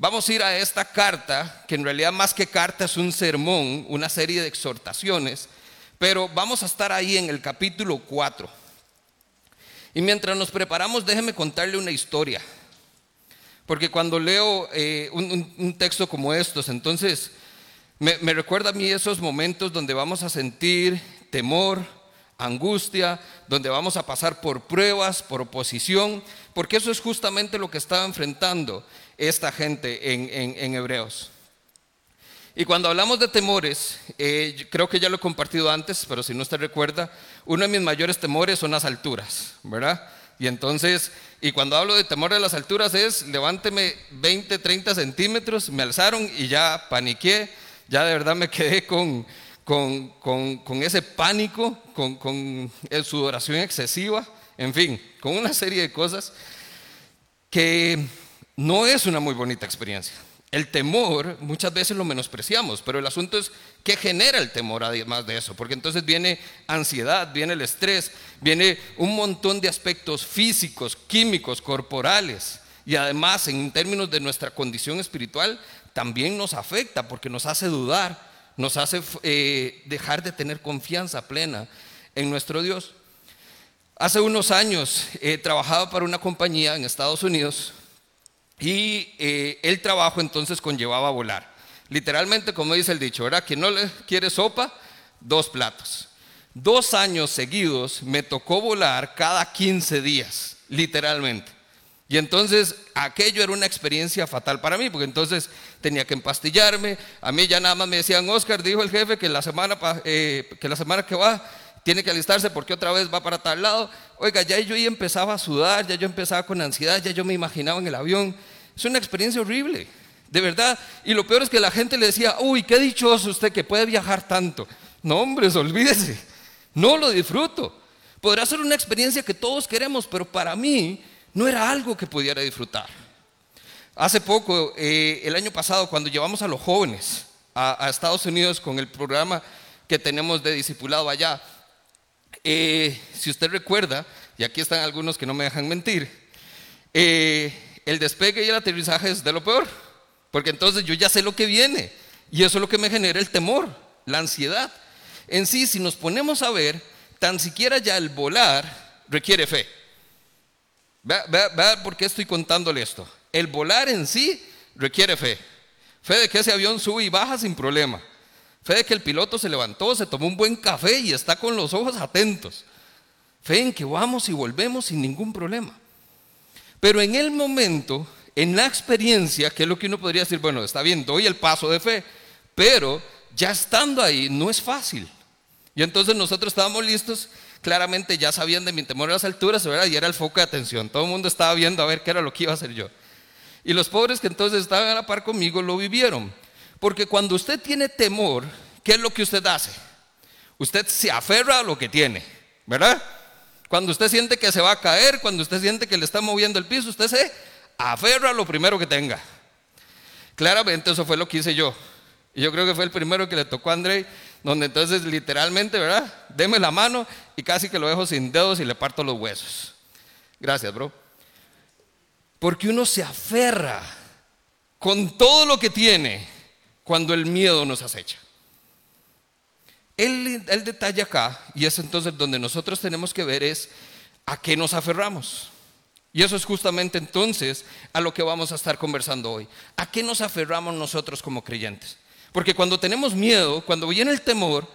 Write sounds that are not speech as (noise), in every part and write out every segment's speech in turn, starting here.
Vamos a ir a esta carta, que en realidad más que carta es un sermón, una serie de exhortaciones, pero vamos a estar ahí en el capítulo 4. Y mientras nos preparamos, déjeme contarle una historia. Porque cuando leo eh, un, texto como estos, entonces me, me recuerda a mí esos momentos donde vamos a sentir temor, angustia, donde vamos a pasar por pruebas, por oposición, porque eso es justamente lo que estaba enfrentando esta gente en, Hebreos. Y cuando hablamos de temores, eh, creo que ya lo he compartido antes, pero si no usted recuerda, uno de mis mayores temores son las alturas, ¿verdad? Y entonces, y cuando hablo de temor de las alturas es, levánteme 20, 30 centímetros, me alzaron y ya paniqué, ya de verdad me quedé con, con, con ese pánico, con, sudoración excesiva, en fin, con una serie de cosas que no es una muy bonita experiencia. El temor muchas veces lo menospreciamos, pero el asunto es qué genera el temor además de eso, porque entonces viene ansiedad, viene el estrés, viene un montón de aspectos físicos, químicos, corporales, y además en términos de nuestra condición espiritual también nos afecta porque nos hace dudar, nos hace eh, dejar de tener confianza plena en nuestro Dios. Hace unos años eh, trabajaba para una compañía en Estados Unidos y eh, el trabajo entonces conllevaba volar. Literalmente, como dice el dicho, ¿verdad? Quien no le quiere sopa, dos platos. Dos años seguidos me tocó volar cada 15 días, literalmente. Y entonces aquello era una experiencia fatal para mí, porque entonces tenía que empastillarme. A mí ya nada más me decían, Oscar, dijo el jefe que la semana, eh, que, la semana que va tiene que alistarse porque otra vez va para tal lado. Oiga, ya yo empezaba a sudar, ya yo empezaba con ansiedad, ya yo me imaginaba en el avión. Es una experiencia horrible, de verdad. Y lo peor es que la gente le decía, uy, qué dichoso usted que puede viajar tanto. No, hombre, (laughs) olvídese. No lo disfruto. Podrá ser una experiencia que todos queremos, pero para mí no era algo que pudiera disfrutar. Hace poco, eh, el año pasado, cuando llevamos a los jóvenes a, Estados Unidos con el programa que tenemos de discipulado allá, eh, si usted recuerda, y aquí están algunos que no me dejan mentir, eh, el despegue y el aterrizaje es de lo peor, porque entonces yo ya sé lo que viene y eso es lo que me genera el temor, la ansiedad. En sí, si nos ponemos a ver, tan siquiera ya el volar requiere fe. Vea, por qué estoy contándole esto. El volar en sí requiere fe. Fe de que ese avión sube y baja sin problema. Fe de que el piloto se levantó, se tomó un buen café y está con los ojos atentos. Fe en que vamos y volvemos sin ningún problema. Pero en el momento, en la experiencia, que es lo que uno podría decir, bueno, está bien, doy el paso de fe, pero ya estando ahí no es fácil. Y entonces nosotros estábamos listos, claramente ya sabían de mi temor a las alturas, ¿verdad? Y era el foco de atención. Todo el mundo estaba viendo a ver qué era lo que iba a hacer yo. Y los pobres que entonces estaban a la par conmigo lo vivieron. Porque cuando usted tiene temor, ¿qué es lo que usted hace? Usted se aferra a lo que tiene, ¿verdad? Cuando usted siente que se va a caer, cuando usted siente que le está moviendo el piso, usted se aferra a lo primero que tenga. Claramente eso fue lo que hice yo. Y yo creo que fue el primero que le tocó a André, donde entonces literalmente, ¿verdad? Deme la mano y casi que lo dejo sin dedos y le parto los huesos. Gracias, bro. Porque uno se aferra con todo lo que tiene cuando el miedo nos acecha. El, detalle acá, y es entonces donde nosotros tenemos que ver, es a qué nos aferramos. Y eso es justamente entonces a lo que vamos a estar conversando hoy. ¿A qué nos aferramos nosotros como creyentes? Porque cuando tenemos miedo, cuando viene el temor,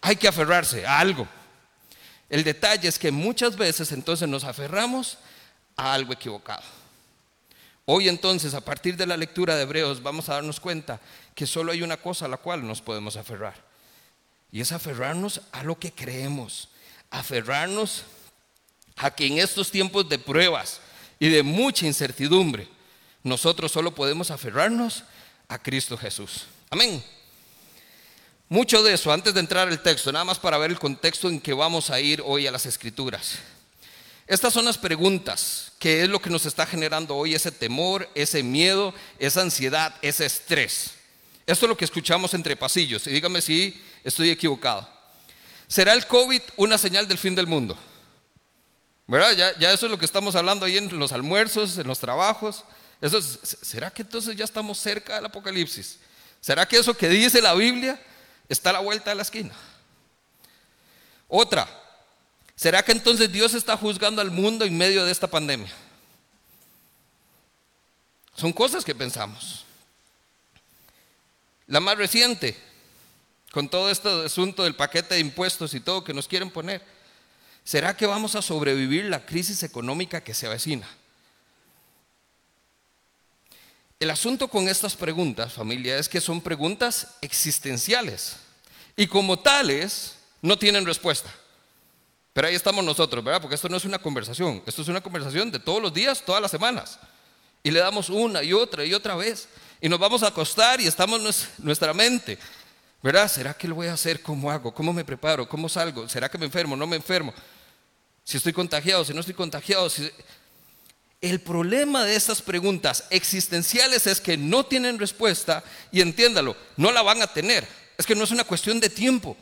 hay que aferrarse a algo. El detalle es que muchas veces entonces nos aferramos a algo equivocado. Hoy entonces, a partir de la lectura de Hebreos, vamos a darnos cuenta que solo hay una cosa a la cual nos podemos aferrar. Y es aferrarnos a lo que creemos. Aferrarnos a que en estos tiempos de pruebas y de mucha incertidumbre, nosotros solo podemos aferrarnos a Cristo Jesús. Amén. Mucho de eso, antes de entrar al texto, nada más para ver el contexto en que vamos a ir hoy a las escrituras. Estas son las preguntas, que es lo que nos está generando hoy ese temor, ese miedo, esa ansiedad, ese estrés. Esto es lo que escuchamos entre pasillos, y dígame si estoy equivocado. ¿Será el COVID una señal del fin del mundo? ¿Verdad? Ya, eso es lo que estamos hablando ahí en los almuerzos, en los trabajos, Eso ¿Será que entonces ya estamos cerca del Apocalipsis? ¿Será que eso que dice la Biblia está a la vuelta de la esquina? Otra, ¿será que entonces Dios está juzgando al mundo en medio de esta pandemia? Son cosas que pensamos. La más reciente, con todo este asunto del paquete de impuestos y todo que nos quieren poner, ¿será que vamos a sobrevivir la crisis económica que se avecina? El asunto con estas preguntas, familia, es que son preguntas existenciales y como tales no tienen respuesta. Pero ahí estamos nosotros, ¿verdad? Porque esto no es una conversación, esto es una conversación de todos los días, todas las semanas. Y le damos una y otra y otra vez. Y nos vamos a acostar y estamos nuestra mente. ¿Verdad? ¿Será que lo voy a hacer? ¿Cómo hago? ¿Cómo me preparo? ¿Cómo salgo? ¿Será que me enfermo? ¿No me enfermo? Si estoy contagiado, si no estoy contagiado. El problema de estas preguntas existenciales es que no tienen respuesta y entiéndalo, no la van a tener. Es que no es una cuestión de tiempo.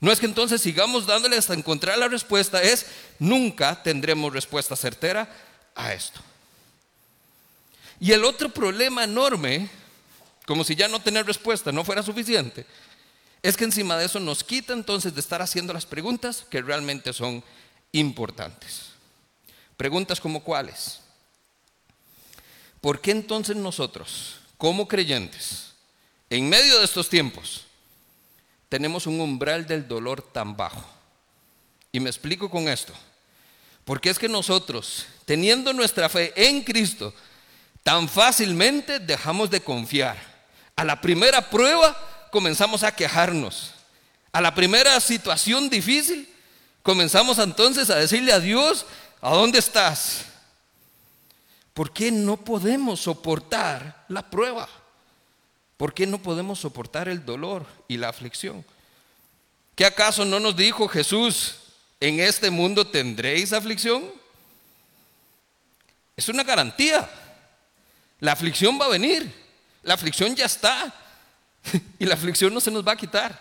No es que entonces sigamos dándole hasta encontrar la respuesta, es nunca tendremos respuesta certera a esto. Y el otro problema enorme, como si ya no tener respuesta no fuera suficiente, es que encima de eso nos quita entonces de estar haciendo las preguntas que realmente son importantes. Preguntas como cuáles. ¿Por qué entonces nosotros, como creyentes, en medio de estos tiempos, tenemos un umbral del dolor tan bajo? Y me explico con esto. Porque es que nosotros, teniendo nuestra fe en Cristo, Tan fácilmente dejamos de confiar. A la primera prueba comenzamos a quejarnos. A la primera situación difícil comenzamos entonces a decirle a Dios, ¿a dónde estás? ¿Por qué no podemos soportar la prueba? ¿Por qué no podemos soportar el dolor y la aflicción? ¿Qué acaso no nos dijo Jesús, en este mundo tendréis aflicción? Es una garantía. La aflicción va a venir. La aflicción ya está. (laughs) Y la aflicción no se nos va a quitar.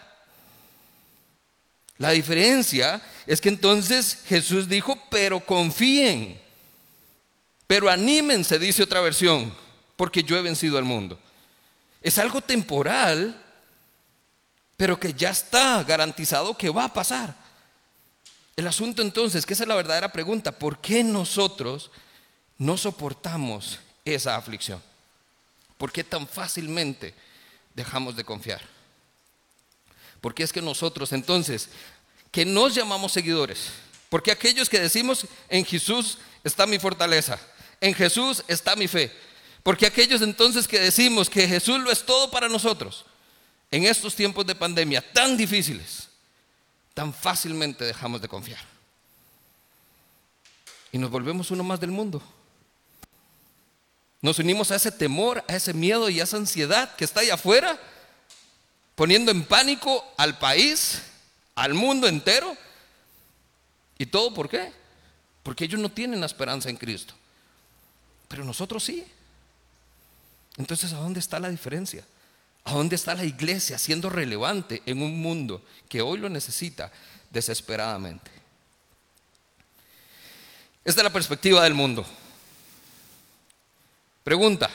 La diferencia es que entonces Jesús dijo, pero confíen, pero anímense, dice otra versión, porque yo he vencido al mundo. Es algo temporal, pero que ya está garantizado que va a pasar. El asunto entonces, que esa es la verdadera pregunta, ¿por qué nosotros no soportamos esa aflicción? ¿Por qué tan fácilmente dejamos de confiar? Porque es que nosotros entonces, que nos llamamos seguidores, porque aquellos que decimos en Jesús está mi fortaleza, en Jesús está mi fe, porque aquellos entonces que decimos que Jesús lo es todo para nosotros, en estos tiempos de pandemia tan difíciles, tan fácilmente dejamos de confiar. Y nos volvemos uno más del mundo. Nos unimos a ese temor, a ese miedo y a esa ansiedad que está allá afuera, poniendo en pánico al país, al mundo entero. ¿Y todo por qué? Porque ellos no tienen la esperanza en Cristo. Pero nosotros sí. Entonces, ¿a dónde está la diferencia? ¿A dónde está la iglesia siendo relevante en un mundo que hoy lo necesita desesperadamente? Esta es la perspectiva del mundo. Pregunta,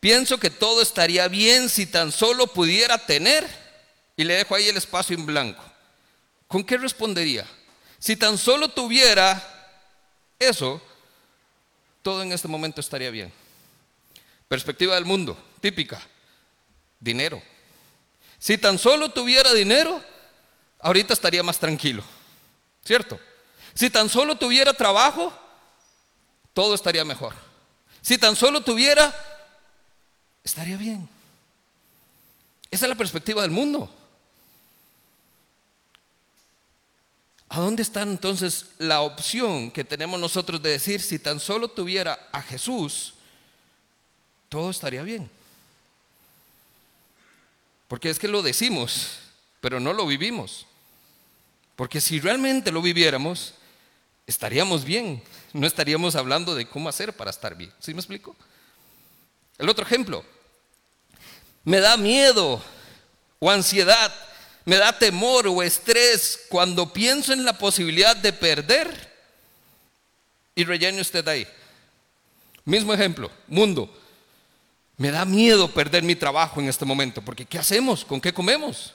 pienso que todo estaría bien si tan solo pudiera tener, y le dejo ahí el espacio en blanco. ¿Con qué respondería? Si tan solo tuviera eso, todo en este momento estaría bien. Perspectiva del mundo, típica, dinero. Si tan solo tuviera dinero, ahorita estaría más tranquilo, ¿cierto? Si tan solo tuviera trabajo, todo estaría mejor. Si tan solo tuviera, estaría bien. Esa es la perspectiva del mundo. ¿A dónde está entonces la opción que tenemos nosotros de decir, si tan solo tuviera a Jesús, todo estaría bien? Porque es que lo decimos, pero no lo vivimos. Porque si realmente lo viviéramos, estaríamos bien. No estaríamos hablando de cómo hacer para estar bien. ¿Sí me explico? El otro ejemplo. Me da miedo o ansiedad, me da temor o estrés cuando pienso en la posibilidad de perder y rellene usted ahí. Mismo ejemplo, mundo. Me da miedo perder mi trabajo en este momento, porque ¿qué hacemos? ¿Con qué comemos?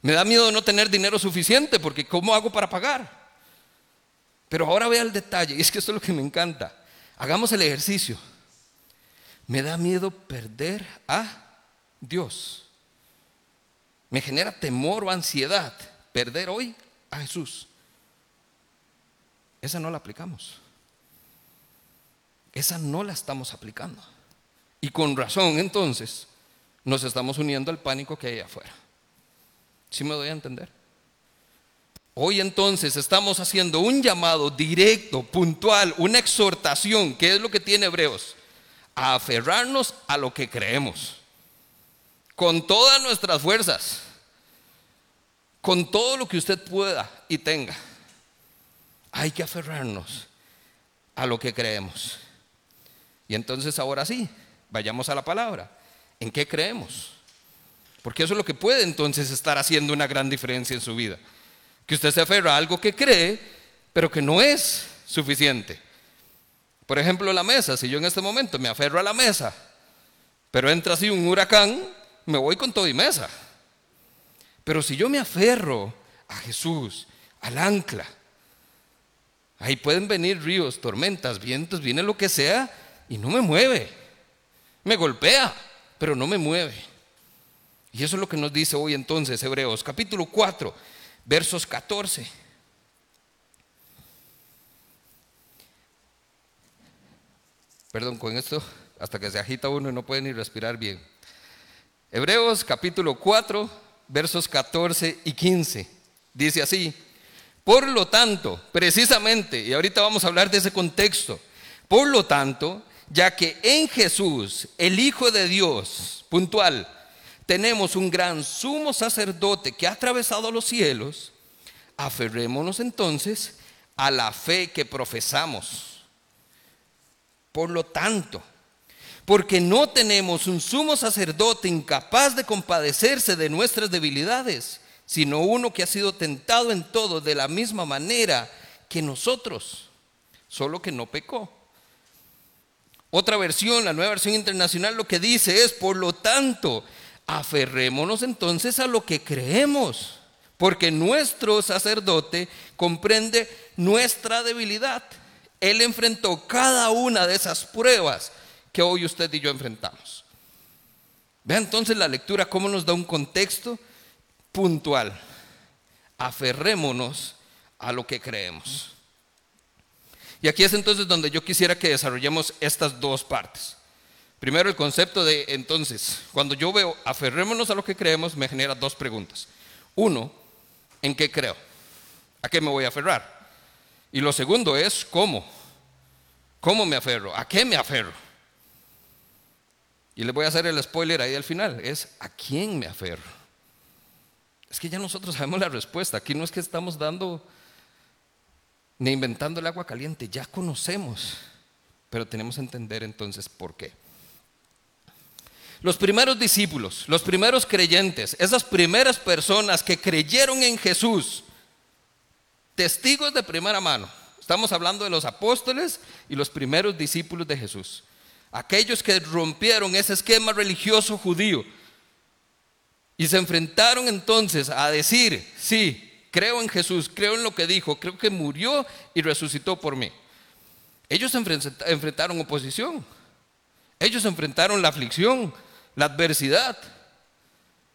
Me da miedo no tener dinero suficiente, porque ¿cómo hago para pagar? Pero ahora vea el detalle, y es que esto es lo que me encanta. Hagamos el ejercicio. Me da miedo perder a Dios. Me genera temor o ansiedad perder hoy a Jesús. Esa no la aplicamos. Esa no la estamos aplicando. Y con razón entonces nos estamos uniendo al pánico que hay afuera. ¿Sí me doy a entender? Hoy entonces estamos haciendo un llamado directo, puntual, una exhortación, que es lo que tiene Hebreos, a aferrarnos a lo que creemos, con todas nuestras fuerzas, con todo lo que usted pueda y tenga. Hay que aferrarnos a lo que creemos. Y entonces ahora sí, vayamos a la palabra. ¿En qué creemos? Porque eso es lo que puede entonces estar haciendo una gran diferencia en su vida. Que usted se aferra a algo que cree, pero que no es suficiente. Por ejemplo, la mesa. Si yo en este momento me aferro a la mesa, pero entra así un huracán, me voy con todo y mesa. Pero si yo me aferro a Jesús, al ancla, ahí pueden venir ríos, tormentas, vientos, viene lo que sea y no me mueve. Me golpea, pero no me mueve. Y eso es lo que nos dice hoy entonces Hebreos capítulo 4, versos 14. Perdón, con esto, hasta que se agita uno y no puede ni respirar bien. Hebreos capítulo 4, versos 14 y 15. Dice así, por lo tanto, precisamente, y ahorita vamos a hablar de ese contexto, por lo tanto, ya que en Jesús, el Hijo de Dios, puntual, tenemos un gran sumo sacerdote que ha atravesado los cielos, aferrémonos entonces a la fe que profesamos. Por lo tanto, porque no tenemos un sumo sacerdote incapaz de compadecerse de nuestras debilidades, sino uno que ha sido tentado en todo de la misma manera que nosotros, solo que no pecó. Otra versión, la nueva versión internacional, lo que dice es, por lo tanto, aferrémonos entonces a lo que creemos, porque nuestro sacerdote comprende nuestra debilidad. Él enfrentó cada una de esas pruebas que hoy usted y yo enfrentamos. Vea entonces la lectura cómo nos da un contexto puntual. Aferrémonos a lo que creemos. Y aquí es entonces donde yo quisiera que desarrollemos estas dos partes. Primero el concepto de entonces, cuando yo veo aferrémonos a lo que creemos, me genera dos preguntas. Uno, ¿en qué creo? ¿A qué me voy a aferrar? Y lo segundo es, ¿cómo? ¿Cómo me aferro? ¿A qué me aferro? Y les voy a hacer el spoiler ahí al final, es ¿a quién me aferro? Es que ya nosotros sabemos la respuesta, aquí no es que estamos dando ni inventando el agua caliente, ya conocemos, pero tenemos que entender entonces por qué. Los primeros discípulos, los primeros creyentes, esas primeras personas que creyeron en Jesús, testigos de primera mano, estamos hablando de los apóstoles y los primeros discípulos de Jesús, aquellos que rompieron ese esquema religioso judío y se enfrentaron entonces a decir, sí, creo en Jesús, creo en lo que dijo, creo que murió y resucitó por mí. Ellos enfrentaron oposición, ellos enfrentaron la aflicción, la adversidad.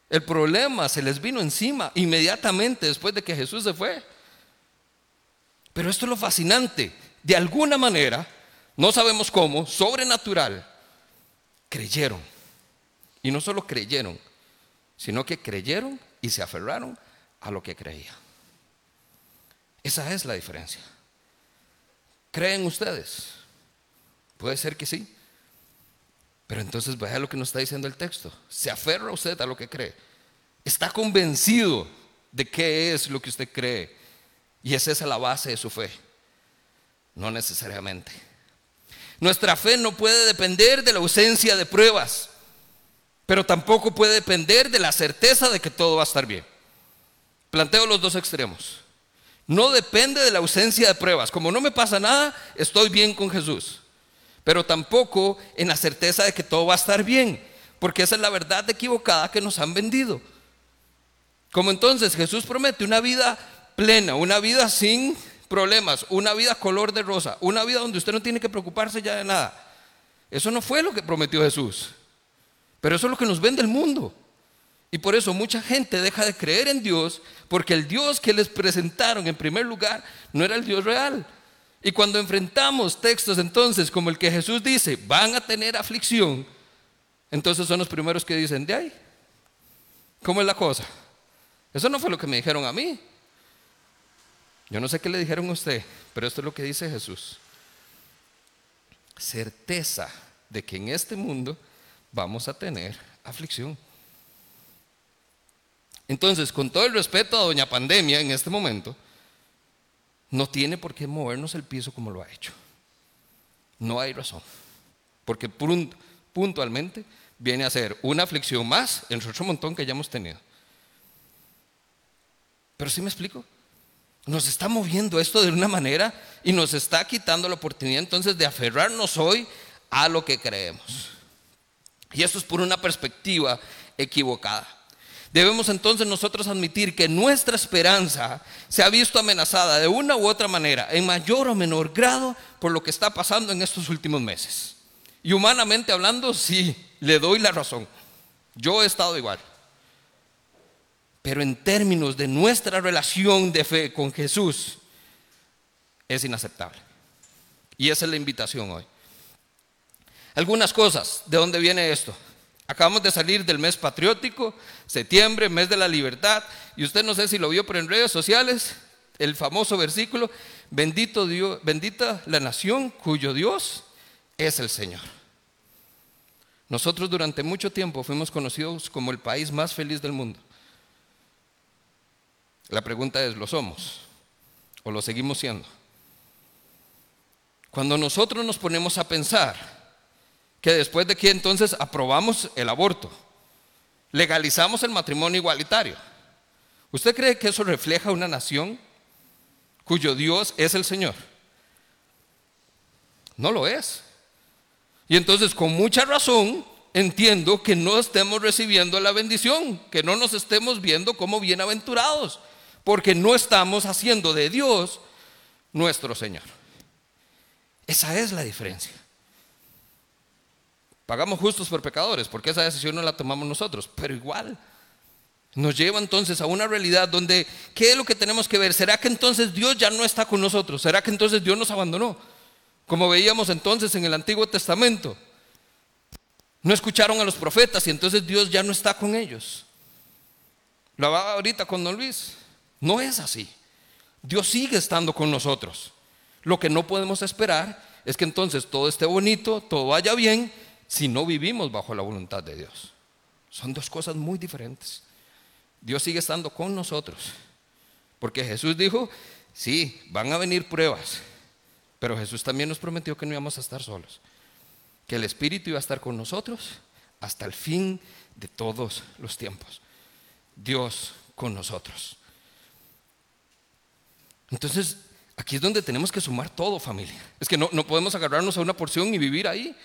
El problema se les vino encima inmediatamente después de que Jesús se fue. Pero esto es lo fascinante. De alguna manera, no sabemos cómo, sobrenatural, creyeron. Y no solo creyeron, sino que creyeron y se aferraron a lo que creían. Esa es la diferencia. ¿Creen ustedes? Puede ser que sí. Pero entonces vea lo que nos está diciendo el texto. Se aferra usted a lo que cree. Está convencido de qué es lo que usted cree. Y esa es la base de su fe. No necesariamente. Nuestra fe no puede depender de la ausencia de pruebas, pero tampoco puede depender de la certeza de que todo va a estar bien. Planteo los dos extremos. No depende de la ausencia de pruebas. Como no me pasa nada, estoy bien con Jesús. pero tampoco en la certeza de que todo va a estar bien, porque esa es la verdad equivocada que nos han vendido. Como entonces Jesús promete una vida plena, una vida sin problemas, una vida color de rosa, una vida donde usted no tiene que preocuparse ya de nada. Eso no fue lo que prometió Jesús, pero eso es lo que nos vende el mundo. Y por eso mucha gente deja de creer en Dios porque el Dios que les presentaron en primer lugar no era el Dios real. Y cuando enfrentamos textos entonces como el que Jesús dice, van a tener aflicción, entonces son los primeros que dicen, de ahí, ¿cómo es la cosa? Eso no fue lo que me dijeron a mí. Yo no sé qué le dijeron a usted, pero esto es lo que dice Jesús. Certeza de que en este mundo vamos a tener aflicción. Entonces, con todo el respeto a doña pandemia en este momento, no tiene por qué movernos el piso como lo ha hecho. No hay razón. Porque puntualmente viene a ser una aflicción más en otro montón que ya hemos tenido. Pero sí me explico. Nos está moviendo esto de una manera y nos está quitando la oportunidad entonces de aferrarnos hoy a lo que creemos. Y esto es por una perspectiva equivocada. Debemos entonces nosotros admitir que nuestra esperanza se ha visto amenazada de una u otra manera, en mayor o menor grado, por lo que está pasando en estos últimos meses. Y humanamente hablando, sí, le doy la razón. Yo he estado igual. Pero en términos de nuestra relación de fe con Jesús, es inaceptable. Y esa es la invitación hoy. Algunas cosas, ¿de dónde viene esto? Acabamos de salir del mes patriótico, septiembre, mes de la libertad, y usted no sé si lo vio, pero en redes sociales, el famoso versículo, bendito Dios, bendita la nación cuyo Dios es el Señor. Nosotros durante mucho tiempo fuimos conocidos como el país más feliz del mundo. La pregunta es, ¿lo somos o lo seguimos siendo? Cuando nosotros nos ponemos a pensar que después de que entonces aprobamos el aborto, legalizamos el matrimonio igualitario. ¿Usted cree que eso refleja una nación cuyo Dios es el Señor? No lo es. Y entonces con mucha razón entiendo que no estemos recibiendo la bendición, que no nos estemos viendo como bienaventurados, porque no estamos haciendo de Dios nuestro Señor. Esa es la diferencia. Pagamos justos por pecadores, porque esa decisión no la tomamos nosotros, pero igual. Nos lleva entonces a una realidad donde, ¿qué es lo que tenemos que ver? ¿Será que entonces Dios ya no está con nosotros? ¿Será que entonces Dios nos abandonó? Como veíamos entonces en el Antiguo Testamento. No escucharon a los profetas y entonces Dios ya no está con ellos. Lo hablaba ahorita con Don Luis. No es así. Dios sigue estando con nosotros. Lo que no podemos esperar es que entonces todo esté bonito, todo vaya bien si no vivimos bajo la voluntad de Dios. Son dos cosas muy diferentes. Dios sigue estando con nosotros. Porque Jesús dijo, sí, van a venir pruebas, pero Jesús también nos prometió que no íbamos a estar solos, que el Espíritu iba a estar con nosotros hasta el fin de todos los tiempos. Dios con nosotros. Entonces, aquí es donde tenemos que sumar todo, familia. Es que no, no podemos agarrarnos a una porción y vivir ahí.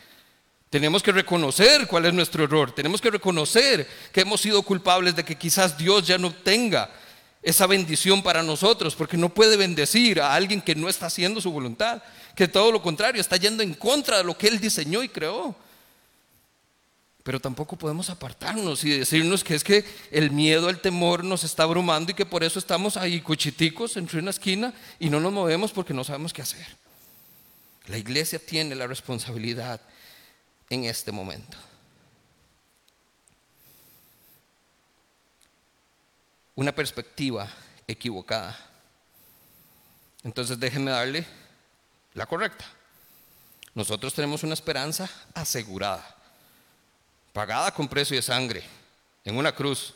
Tenemos que reconocer cuál es nuestro error. Tenemos que reconocer que hemos sido culpables de que quizás Dios ya no tenga esa bendición para nosotros, porque no puede bendecir a alguien que no está haciendo su voluntad, que todo lo contrario está yendo en contra de lo que Él diseñó y creó. Pero tampoco podemos apartarnos y decirnos que es que el miedo, el temor nos está abrumando y que por eso estamos ahí cuchiticos entre una esquina y no nos movemos porque no sabemos qué hacer. La iglesia tiene la responsabilidad en este momento. Una perspectiva equivocada. Entonces déjenme darle la correcta. Nosotros tenemos una esperanza asegurada, pagada con precio de sangre, en una cruz.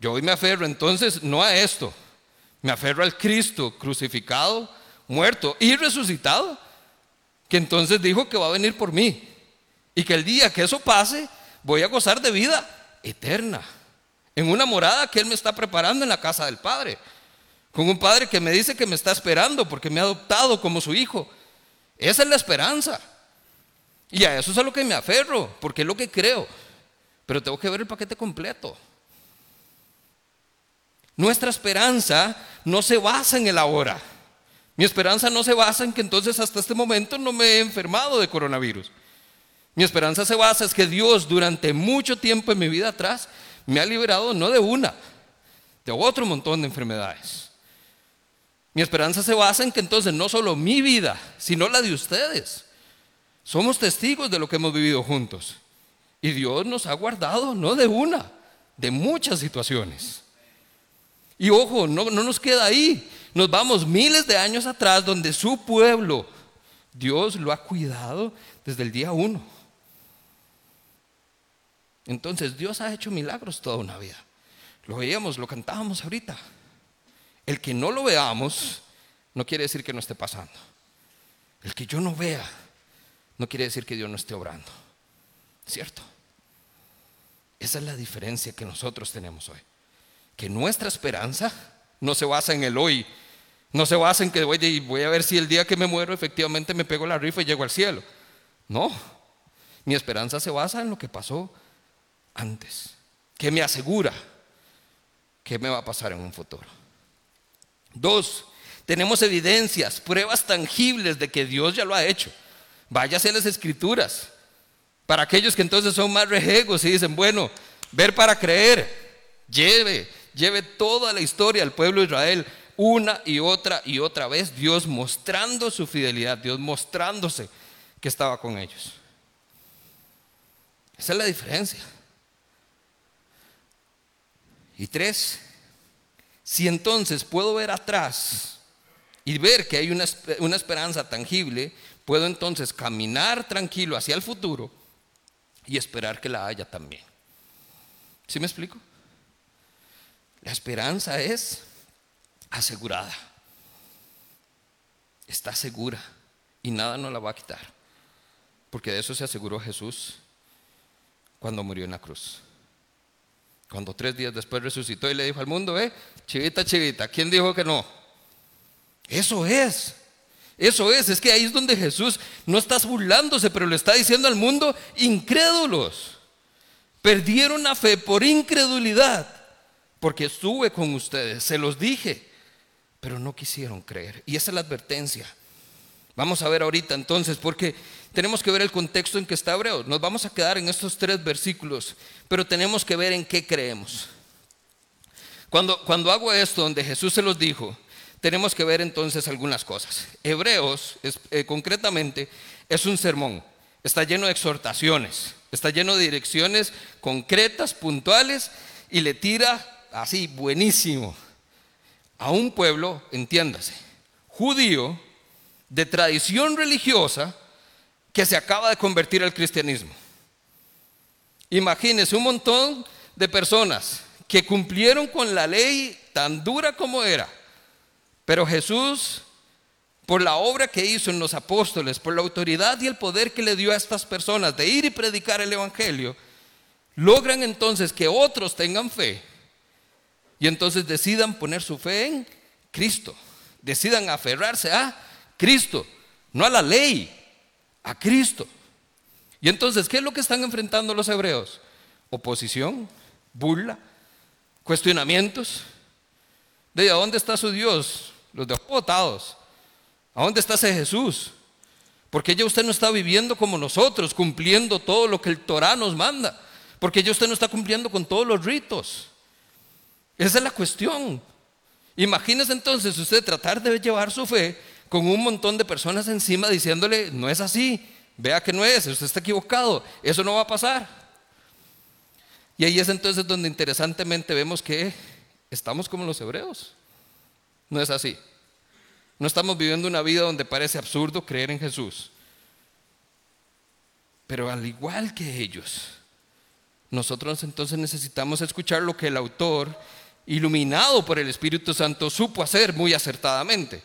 Yo hoy me aferro entonces no a esto, me aferro al Cristo crucificado, muerto y resucitado que entonces dijo que va a venir por mí y que el día que eso pase voy a gozar de vida eterna, en una morada que Él me está preparando en la casa del Padre, con un Padre que me dice que me está esperando porque me ha adoptado como su hijo Esa es la esperanza. Y a eso es a lo que me aferro, porque es lo que creo. Pero tengo que ver el paquete completo. Nuestra esperanza no se basa en el ahora. Mi esperanza no se basa en que entonces hasta este momento no me he enfermado de coronavirus. Mi esperanza se basa en que Dios durante mucho tiempo en mi vida atrás me ha liberado no de una, de otro montón de enfermedades. Mi esperanza se basa en que entonces no solo mi vida, sino la de ustedes. Somos testigos de lo que hemos vivido juntos. Y Dios nos ha guardado no de una, de muchas situaciones. Y ojo, no, no nos queda ahí. Nos vamos miles de años atrás donde su pueblo, Dios lo ha cuidado desde el día uno. Entonces Dios ha hecho milagros toda una vida. Lo veíamos, lo cantábamos ahorita. El que no lo veamos no quiere decir que no esté pasando. El que yo no vea no quiere decir que Dios no esté obrando. ¿Cierto? Esa es la diferencia que nosotros tenemos hoy que nuestra esperanza no se basa en el hoy, no se basa en que voy, voy a ver si el día que me muero efectivamente me pego la rifa y llego al cielo. No, mi esperanza se basa en lo que pasó antes, que me asegura que me va a pasar en un futuro. Dos, tenemos evidencias, pruebas tangibles de que Dios ya lo ha hecho. Váyase a las escrituras. Para aquellos que entonces son más rejegos y dicen, bueno, ver para creer, lleve lleve toda la historia al pueblo de Israel una y otra y otra vez, Dios mostrando su fidelidad, Dios mostrándose que estaba con ellos. Esa es la diferencia. Y tres, si entonces puedo ver atrás y ver que hay una, esperanza tangible, puedo entonces caminar tranquilo hacia el futuro y esperar que la haya también. ¿Sí me explico? La esperanza es asegurada. Está segura y nada nos la va a quitar. Porque de eso se aseguró Jesús cuando murió en la cruz. Cuando tres días después resucitó y le dijo al mundo, eh, chivita, chivita, ¿quién dijo que no? Eso es. Eso es, es que ahí es donde Jesús no está burlándose, pero le está diciendo al mundo, incrédulos, perdieron la fe por incredulidad porque estuve con ustedes, se los dije, pero no quisieron creer. Y esa es la advertencia. Vamos a ver ahorita entonces, porque tenemos que ver el contexto en que está Hebreo. Nos vamos a quedar en estos tres versículos, pero tenemos que ver en qué creemos. Cuando, cuando hago esto, donde Jesús se los dijo, tenemos que ver entonces algunas cosas. Hebreos, eh, concretamente, es un sermón. Está lleno de exhortaciones, está lleno de direcciones concretas, puntuales, y le tira así, buenísimo, a un pueblo, entiéndase, judío, de tradición religiosa, que se acaba de convertir al cristianismo. Imagínense un montón de personas que cumplieron con la ley tan dura como era, pero Jesús, por la obra que hizo en los apóstoles, por la autoridad y el poder que le dio a estas personas de ir y predicar el Evangelio, logran entonces que otros tengan fe y entonces decidan poner su fe en Cristo. Decidan aferrarse a Cristo, no a la ley, a Cristo. Y entonces, ¿qué es lo que están enfrentando los hebreos? Oposición, burla, cuestionamientos. De dónde está su Dios, los dejó votados. ¿A dónde está ese Jesús? Porque ya usted no está viviendo como nosotros, cumpliendo todo lo que el Torah nos manda. Porque ya usted no está cumpliendo con todos los ritos. Esa es la cuestión. Imagínese entonces usted tratar de llevar su fe con un montón de personas encima diciéndole, no es así, vea que no es, usted está equivocado, eso no va a pasar. Y ahí es entonces donde interesantemente vemos que estamos como los hebreos. No es así. No estamos viviendo una vida donde parece absurdo creer en Jesús. Pero al igual que ellos, nosotros entonces necesitamos escuchar lo que el autor iluminado por el Espíritu Santo, supo hacer muy acertadamente.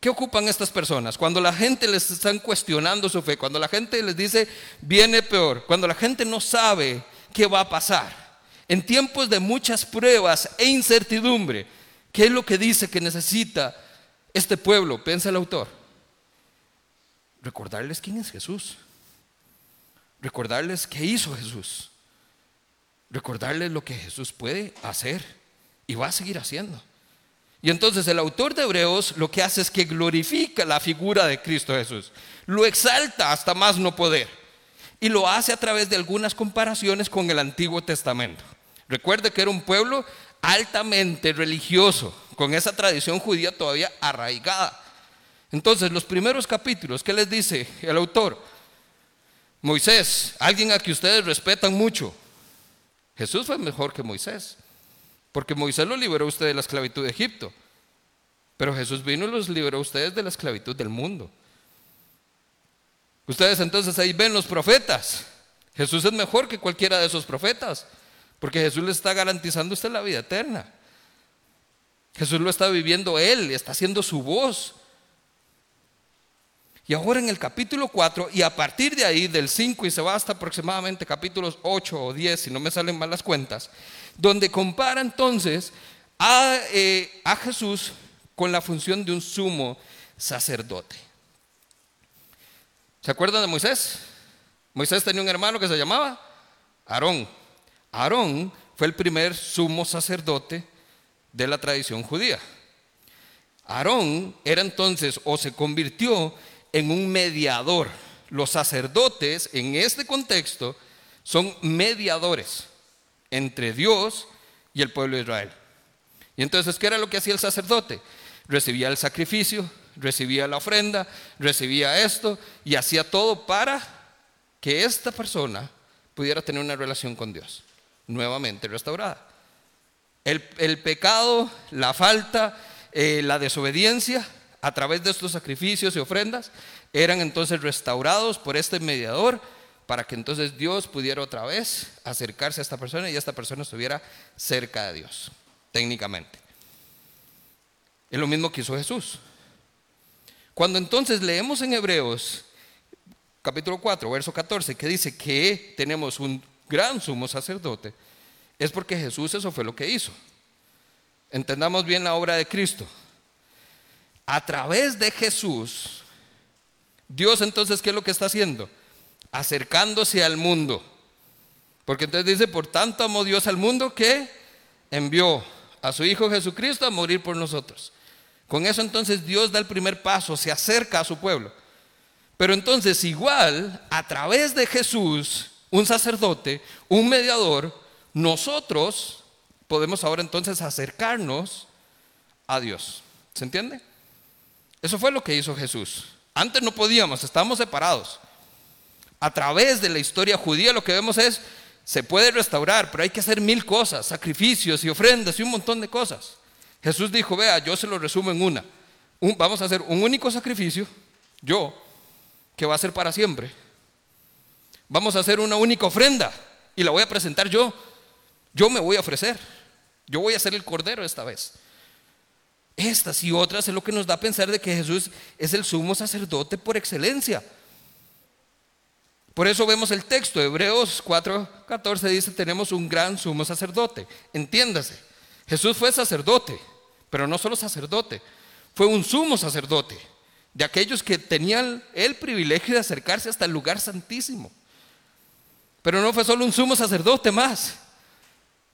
¿Qué ocupan estas personas? Cuando la gente les están cuestionando su fe, cuando la gente les dice viene peor, cuando la gente no sabe qué va a pasar, en tiempos de muchas pruebas e incertidumbre, ¿qué es lo que dice que necesita este pueblo? Piensa el autor. recordarles quién es Jesús. Recordarles qué hizo Jesús. Recordarles lo que Jesús puede hacer y va a seguir haciendo. Y entonces el autor de Hebreos lo que hace es que glorifica la figura de Cristo Jesús. Lo exalta hasta más no poder. Y lo hace a través de algunas comparaciones con el Antiguo Testamento. Recuerde que era un pueblo altamente religioso, con esa tradición judía todavía arraigada. Entonces, los primeros capítulos, ¿qué les dice el autor? Moisés, alguien a que ustedes respetan mucho. Jesús fue mejor que Moisés, porque Moisés lo liberó a usted de la esclavitud de Egipto, pero Jesús vino y los liberó a ustedes de la esclavitud del mundo. Ustedes entonces ahí ven los profetas. Jesús es mejor que cualquiera de esos profetas, porque Jesús le está garantizando a usted la vida eterna. Jesús lo está viviendo él, está haciendo su voz. Y ahora en el capítulo 4, y a partir de ahí, del 5 y se va hasta aproximadamente capítulos 8 o 10, si no me salen mal las cuentas, donde compara entonces a, eh, a Jesús con la función de un sumo sacerdote. ¿Se acuerdan de Moisés? Moisés tenía un hermano que se llamaba Aarón. Aarón fue el primer sumo sacerdote de la tradición judía. Aarón era entonces o se convirtió en un mediador. Los sacerdotes en este contexto son mediadores entre Dios y el pueblo de Israel. Y entonces, ¿qué era lo que hacía el sacerdote? Recibía el sacrificio, recibía la ofrenda, recibía esto y hacía todo para que esta persona pudiera tener una relación con Dios, nuevamente restaurada. El, pecado, la falta, eh, la desobediencia a través de estos sacrificios y ofrendas, eran entonces restaurados por este mediador para que entonces Dios pudiera otra vez acercarse a esta persona y esta persona estuviera cerca de Dios, técnicamente. Es lo mismo que hizo Jesús. Cuando entonces leemos en Hebreos capítulo 4, verso 14, que dice que tenemos un gran sumo sacerdote, es porque Jesús eso fue lo que hizo. Entendamos bien la obra de Cristo a través de Jesús, Dios entonces, ¿qué es lo que está haciendo? Acercándose al mundo. Porque entonces dice, por tanto amó Dios al mundo que envió a su Hijo Jesucristo a morir por nosotros. Con eso entonces Dios da el primer paso, se acerca a su pueblo. Pero entonces igual, a través de Jesús, un sacerdote, un mediador, nosotros podemos ahora entonces acercarnos a Dios. ¿Se entiende? Eso fue lo que hizo Jesús. Antes no podíamos, estábamos separados. A través de la historia judía lo que vemos es, se puede restaurar, pero hay que hacer mil cosas, sacrificios y ofrendas y un montón de cosas. Jesús dijo, vea, yo se lo resumo en una. vamos a hacer un único sacrificio, yo, que va a ser para siempre. Vamos a hacer una única ofrenda y la voy a presentar yo. Yo me voy a ofrecer. Yo voy a ser el cordero esta vez. Estas y otras es lo que nos da a pensar de que Jesús es el sumo sacerdote por excelencia. Por eso vemos el texto, Hebreos 4:14 dice, tenemos un gran sumo sacerdote. Entiéndase, Jesús fue sacerdote, pero no solo sacerdote, fue un sumo sacerdote de aquellos que tenían el privilegio de acercarse hasta el lugar santísimo. Pero no fue solo un sumo sacerdote más.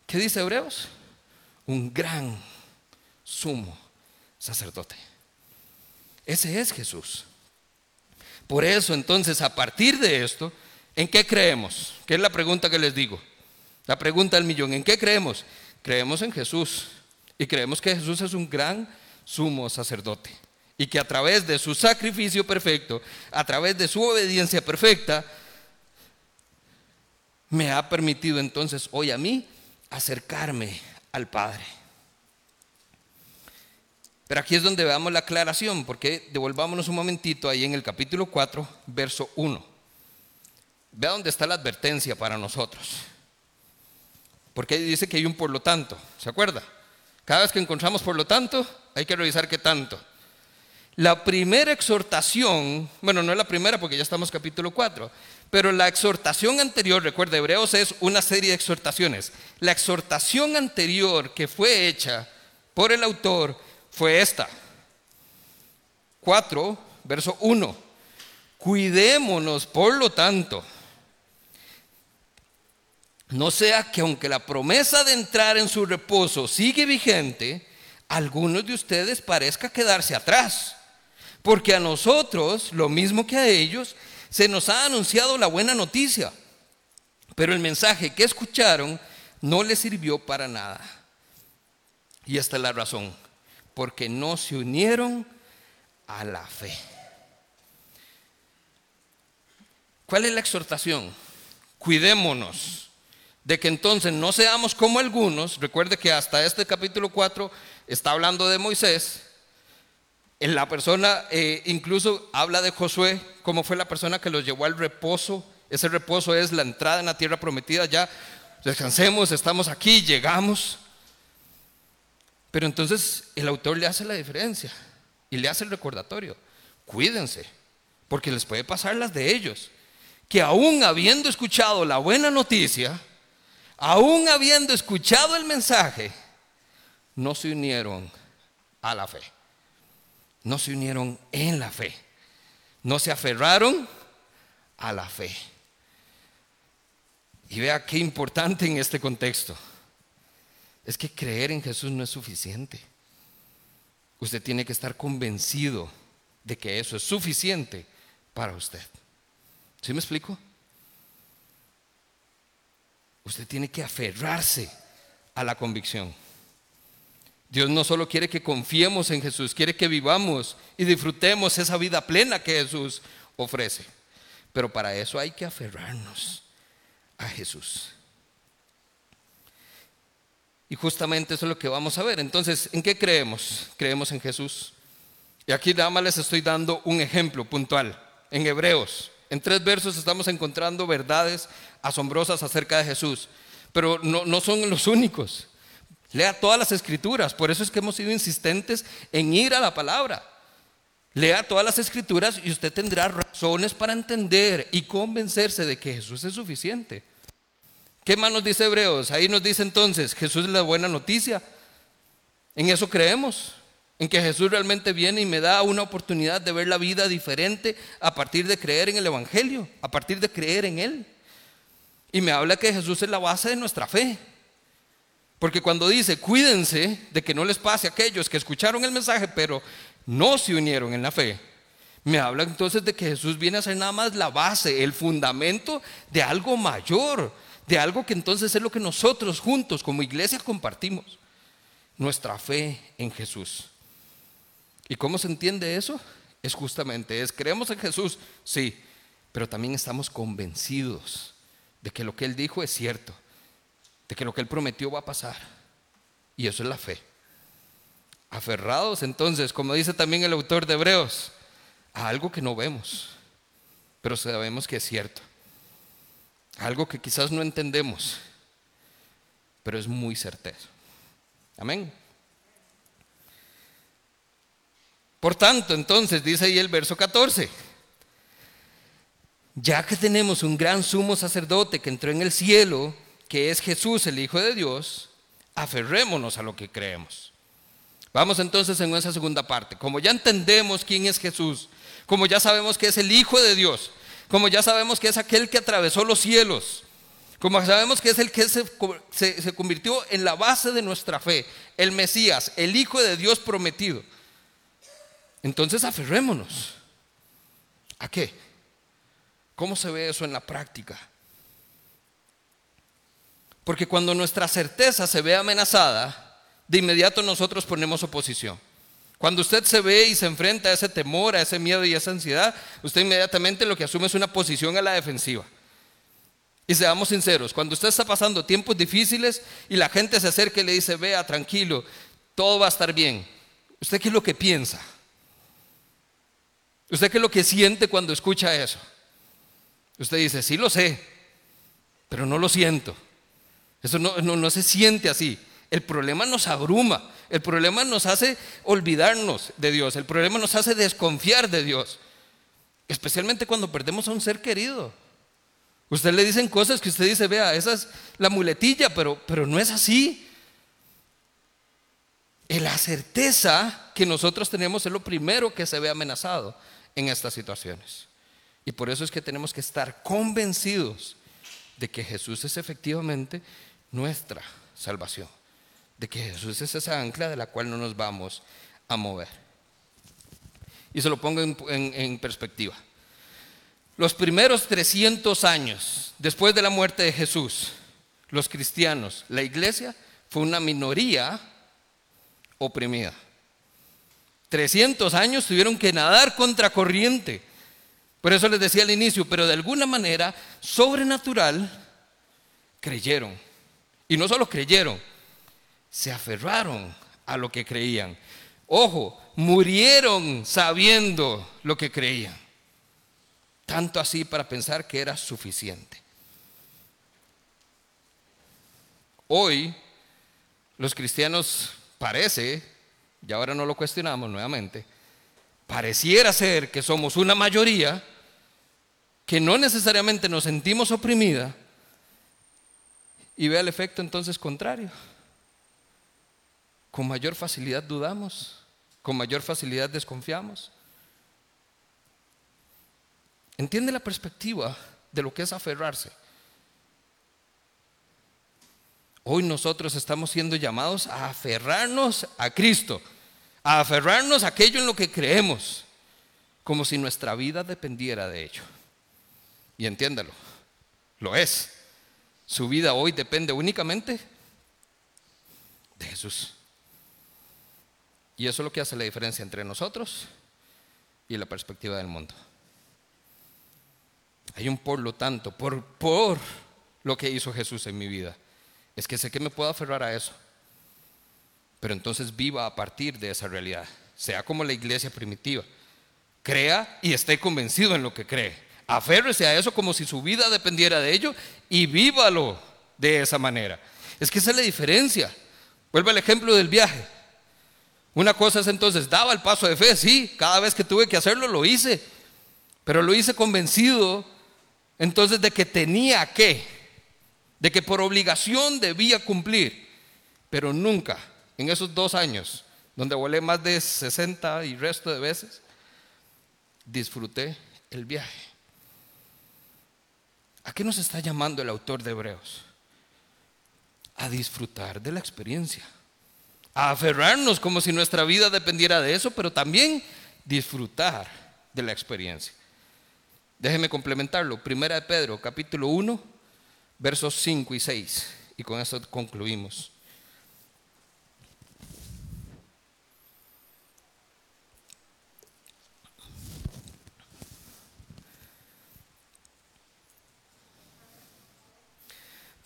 ¿Qué dice Hebreos? Un gran sumo sacerdote. Ese es Jesús. Por eso entonces, a partir de esto, ¿en qué creemos? ¿Qué es la pregunta que les digo? La pregunta del millón, ¿en qué creemos? Creemos en Jesús y creemos que Jesús es un gran sumo sacerdote y que a través de su sacrificio perfecto, a través de su obediencia perfecta, me ha permitido entonces hoy a mí acercarme al Padre. Pero aquí es donde veamos la aclaración, porque devolvámonos un momentito ahí en el capítulo 4, verso 1. Vea dónde está la advertencia para nosotros. Porque dice que hay un por lo tanto, ¿se acuerda? Cada vez que encontramos por lo tanto, hay que revisar qué tanto. La primera exhortación, bueno, no es la primera porque ya estamos capítulo 4, pero la exhortación anterior, recuerda, Hebreos es una serie de exhortaciones. La exhortación anterior que fue hecha por el autor fue esta. 4, verso 1. Cuidémonos, por lo tanto. No sea que aunque la promesa de entrar en su reposo sigue vigente, algunos de ustedes parezca quedarse atrás. Porque a nosotros, lo mismo que a ellos, se nos ha anunciado la buena noticia. Pero el mensaje que escucharon no les sirvió para nada. Y esta es la razón. Porque no se unieron a la fe. ¿Cuál es la exhortación? Cuidémonos de que entonces no seamos como algunos. Recuerde que hasta este capítulo 4 está hablando de Moisés. La persona eh, incluso habla de Josué, como fue la persona que los llevó al reposo. Ese reposo es la entrada en la tierra prometida. Ya descansemos, estamos aquí, llegamos. Pero entonces el autor le hace la diferencia y le hace el recordatorio. Cuídense, porque les puede pasar las de ellos que aún habiendo escuchado la buena noticia, aún habiendo escuchado el mensaje, no se unieron a la fe. No se unieron en la fe. No se aferraron a la fe. Y vea qué importante en este contexto. Es que creer en Jesús no es suficiente. Usted tiene que estar convencido de que eso es suficiente para usted. ¿Sí me explico? Usted tiene que aferrarse a la convicción. Dios no solo quiere que confiemos en Jesús, quiere que vivamos y disfrutemos esa vida plena que Jesús ofrece. Pero para eso hay que aferrarnos a Jesús. Y justamente eso es lo que vamos a ver. Entonces, ¿en qué creemos? Creemos en Jesús. Y aquí nada les estoy dando un ejemplo puntual. En Hebreos en tres versos estamos encontrando verdades asombrosas acerca de Jesús, pero no, son los únicos. Lea todas las escrituras, por eso es que hemos sido insistentes en ir a la palabra. Lea todas las escrituras y usted tendrá razones para entender y convencerse de que Jesús es suficiente. ¿Qué más nos dice Hebreos? Ahí nos dice entonces, Jesús es la buena noticia. En eso creemos en que Jesús realmente viene y me da una oportunidad de ver la vida diferente a partir de creer en el Evangelio, a partir de creer en Él. Y me habla que Jesús es la base de nuestra fe. Porque cuando dice, cuídense de que no les pase a aquellos que escucharon el mensaje, pero no se unieron en la fe, me habla entonces de que Jesús viene a ser nada más la base, el fundamento de algo mayor, de algo que entonces es lo que nosotros juntos como iglesia compartimos, nuestra fe en Jesús. ¿Y cómo se entiende eso? Es justamente, es, creemos en Jesús, sí, pero también estamos convencidos de que lo que Él dijo es cierto, de que lo que Él prometió va a pasar. Y eso es la fe. Aferrados entonces, como dice también el autor de Hebreos, a algo que no vemos, pero sabemos que es cierto. Algo que quizás no entendemos, pero es muy certero. Amén. Por tanto, entonces, dice ahí el verso 14, ya que tenemos un gran sumo sacerdote que entró en el cielo, que es Jesús, el Hijo de Dios, aferrémonos a lo que creemos. Vamos entonces en esa segunda parte. Como ya entendemos quién es Jesús, como ya sabemos que es el Hijo de Dios, como ya sabemos que es aquel que atravesó los cielos, como sabemos que es el que se, se, convirtió en la base de nuestra fe, el Mesías, el Hijo de Dios prometido. Entonces aferrémonos. ¿A qué? ¿Cómo se ve eso en la práctica? Porque cuando nuestra certeza se ve amenazada, de inmediato nosotros ponemos oposición. Cuando usted se ve y se enfrenta a ese temor, a ese miedo y a esa ansiedad, usted inmediatamente lo que asume es una posición a la defensiva. Y seamos sinceros, cuando usted está pasando tiempos difíciles y la gente se acerca y le dice, vea, tranquilo, todo va a estar bien, ¿usted qué es lo que piensa? ¿Usted qué es lo que siente cuando escucha eso? Usted dice, sí lo sé, pero no lo siento. Eso no, no, se siente así. El problema nos abruma, el problema nos hace olvidarnos de Dios, el problema nos hace desconfiar de Dios, especialmente cuando perdemos a un ser querido. Usted le dicen cosas que usted dice, vea, esa es la muletilla, pero, pero no es así. La certeza que nosotros tenemos es lo primero que se ve amenazado en estas situaciones. Y por eso es que tenemos que estar convencidos de que Jesús es efectivamente nuestra salvación, de que Jesús es esa ancla de la cual no nos vamos a mover. Y se lo pongo en, perspectiva. Los primeros 300 años después de la muerte de Jesús, los cristianos, la iglesia, fue una minoría oprimida. 300 años tuvieron que nadar contra corriente. Por eso les decía al inicio, pero de alguna manera sobrenatural creyeron. Y no solo creyeron, se aferraron a lo que creían. Ojo, murieron sabiendo lo que creían. Tanto así para pensar que era suficiente. Hoy los cristianos parece, y ahora no lo cuestionamos nuevamente, pareciera ser que somos una mayoría que no necesariamente nos sentimos oprimida y vea el efecto entonces contrario. Con mayor facilidad dudamos, con mayor facilidad desconfiamos. ¿Entiende la perspectiva de lo que es aferrarse? Hoy nosotros estamos siendo llamados a aferrarnos a Cristo, a aferrarnos a aquello en lo que creemos, como si nuestra vida dependiera de ello. Y entiéndalo, lo es. Su vida hoy depende únicamente de Jesús. Y eso es lo que hace la diferencia entre nosotros y la perspectiva del mundo. Hay un por lo tanto, por, por lo que hizo Jesús en mi vida es que sé que me puedo aferrar a eso. Pero entonces viva a partir de esa realidad. Sea como la iglesia primitiva. Crea y esté convencido en lo que cree. Aférrese a eso como si su vida dependiera de ello y vívalo de esa manera. Es que esa es la diferencia. Vuelve al ejemplo del viaje. Una cosa es entonces, daba el paso de fe, sí, cada vez que tuve que hacerlo lo hice, pero lo hice convencido entonces de que tenía que de que por obligación debía cumplir, pero nunca en esos dos años, donde volé más de 60 y resto de veces, disfruté el viaje. ¿A qué nos está llamando el autor de Hebreos? A disfrutar de la experiencia, aferrarnos como si nuestra vida dependiera de eso, pero también disfrutar de la experiencia. Déjeme complementarlo. Primera de Pedro, capítulo 1, versos 5 y 6. Y con eso concluimos.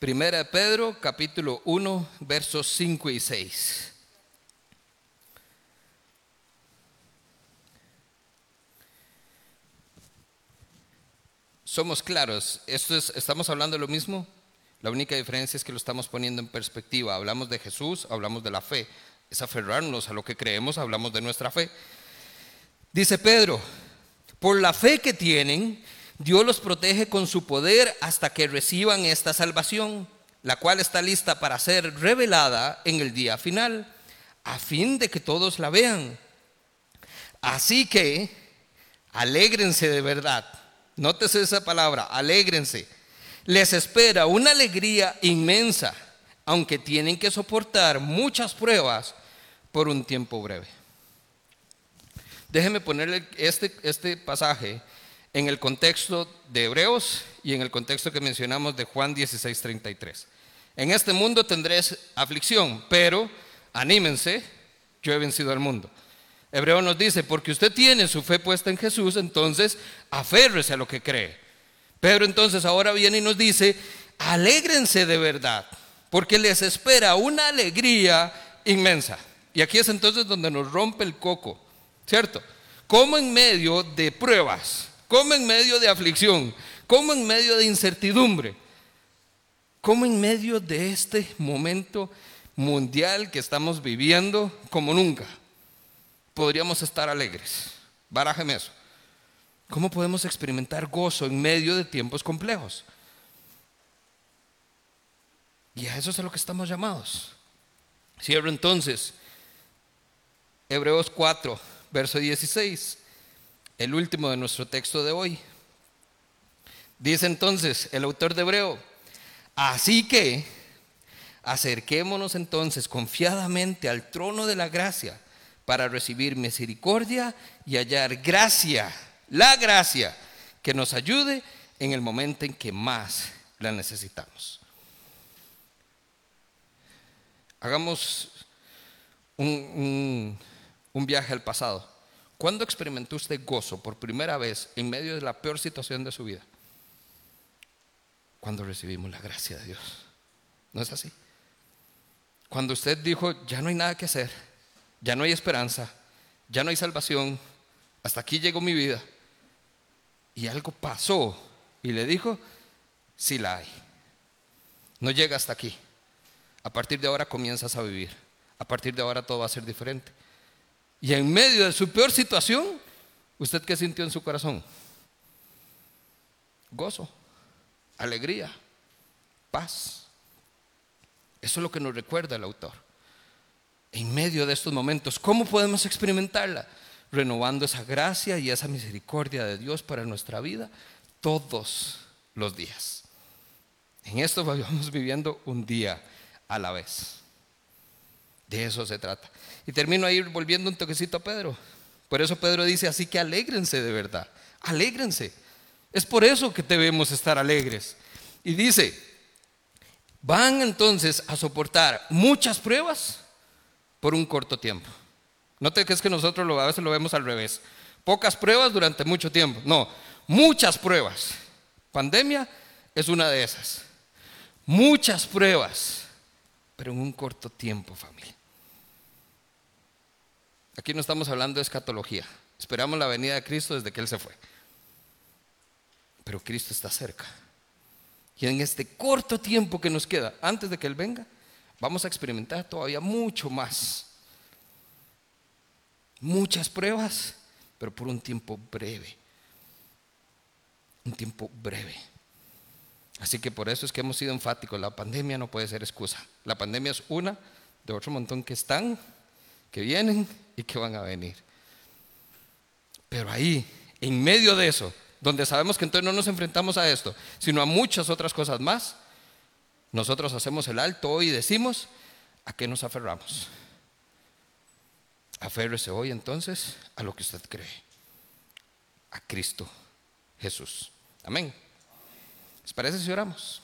Primera de Pedro, capítulo 1, versos 5 y 6. Somos claros, estamos hablando de lo mismo, la única diferencia es que lo estamos poniendo en perspectiva. Hablamos de Jesús, hablamos de la fe, es aferrarnos a lo que creemos, hablamos de nuestra fe. Dice Pedro, por la fe que tienen, Dios los protege con su poder hasta que reciban esta salvación, la cual está lista para ser revelada en el día final, a fin de que todos la vean. Así que, alégrense de verdad Nótese esa palabra, alégrense. Les espera una alegría inmensa, aunque tienen que soportar muchas pruebas por un tiempo breve. Déjenme ponerle este, este pasaje en el contexto de Hebreos y en el contexto que mencionamos de Juan 16:33. En este mundo tendréis aflicción, pero anímense, yo he vencido al mundo. Hebreo nos dice, porque usted tiene su fe puesta en Jesús, entonces aférrese a lo que cree. Pedro entonces ahora viene y nos dice, alégrense de verdad, porque les espera una alegría inmensa. Y aquí es entonces donde nos rompe el coco, ¿cierto? Como en medio de pruebas, como en medio de aflicción, como en medio de incertidumbre, como en medio de este momento mundial que estamos viviendo como nunca podríamos estar alegres? Barájeme eso. ¿Cómo podemos experimentar gozo en medio de tiempos complejos? Y a eso es a lo que estamos llamados. Cierro entonces Hebreos 4, verso 16, el último de nuestro texto de hoy. Dice entonces el autor de Hebreo, así que acerquémonos entonces confiadamente al trono de la gracia para recibir misericordia y hallar gracia, la gracia que nos ayude en el momento en que más la necesitamos. Hagamos un, viaje al pasado. ¿Cuándo experimentó usted gozo por primera vez en medio de la peor situación de su vida? Cuando recibimos la gracia de Dios. ¿No es así? Cuando usted dijo, ya no hay nada que hacer, ya no hay esperanza, ya no hay salvación, hasta aquí llegó mi vida. Y algo pasó y le dijo, sí la hay. No llega hasta aquí. A partir de ahora comienzas a vivir. A partir de ahora todo va a ser diferente. Y en medio de su peor situación, ¿usted qué sintió en su corazón? Gozo, alegría, paz. Eso es lo que nos recuerda el autor. En medio de estos momentos, ¿cómo podemos experimentarla? Renovando esa gracia y esa misericordia de Dios para nuestra vida todos los días. En esto vamos viviendo un día a la vez. De eso se trata. Y termino ahí volviendo un toquecito a Pedro. Por eso Pedro dice, así que alégrense de verdad, alégrense. Es por eso que debemos estar alegres. Y dice, van entonces a soportar muchas pruebas por un corto tiempo. No te crees que nosotros a veces lo vemos al revés. Pocas pruebas durante mucho tiempo. No, muchas pruebas. Pandemia es una de esas. Muchas pruebas pero en un corto tiempo, familia. Aquí no estamos hablando de escatología. Esperamos la venida de Cristo desde que Él se fue. Pero Cristo está cerca. Y en este corto tiempo que nos queda, antes de que Él venga, vamos a experimentar todavía mucho más. Muchas pruebas, pero por un tiempo breve. Un tiempo breve. Así que por eso es que hemos sido enfáticos. La pandemia no puede ser excusa. La pandemia es una de otro montón que están, que vienen y que van a venir. Pero ahí, en medio de eso, donde sabemos que entonces no nos enfrentamos a esto, sino a muchas otras cosas más, nosotros hacemos el alto hoy y decimos, ¿a qué nos aferramos? Aférrese hoy entonces a lo que usted cree, a Cristo Jesús. Amén. ¿Les parece si oramos?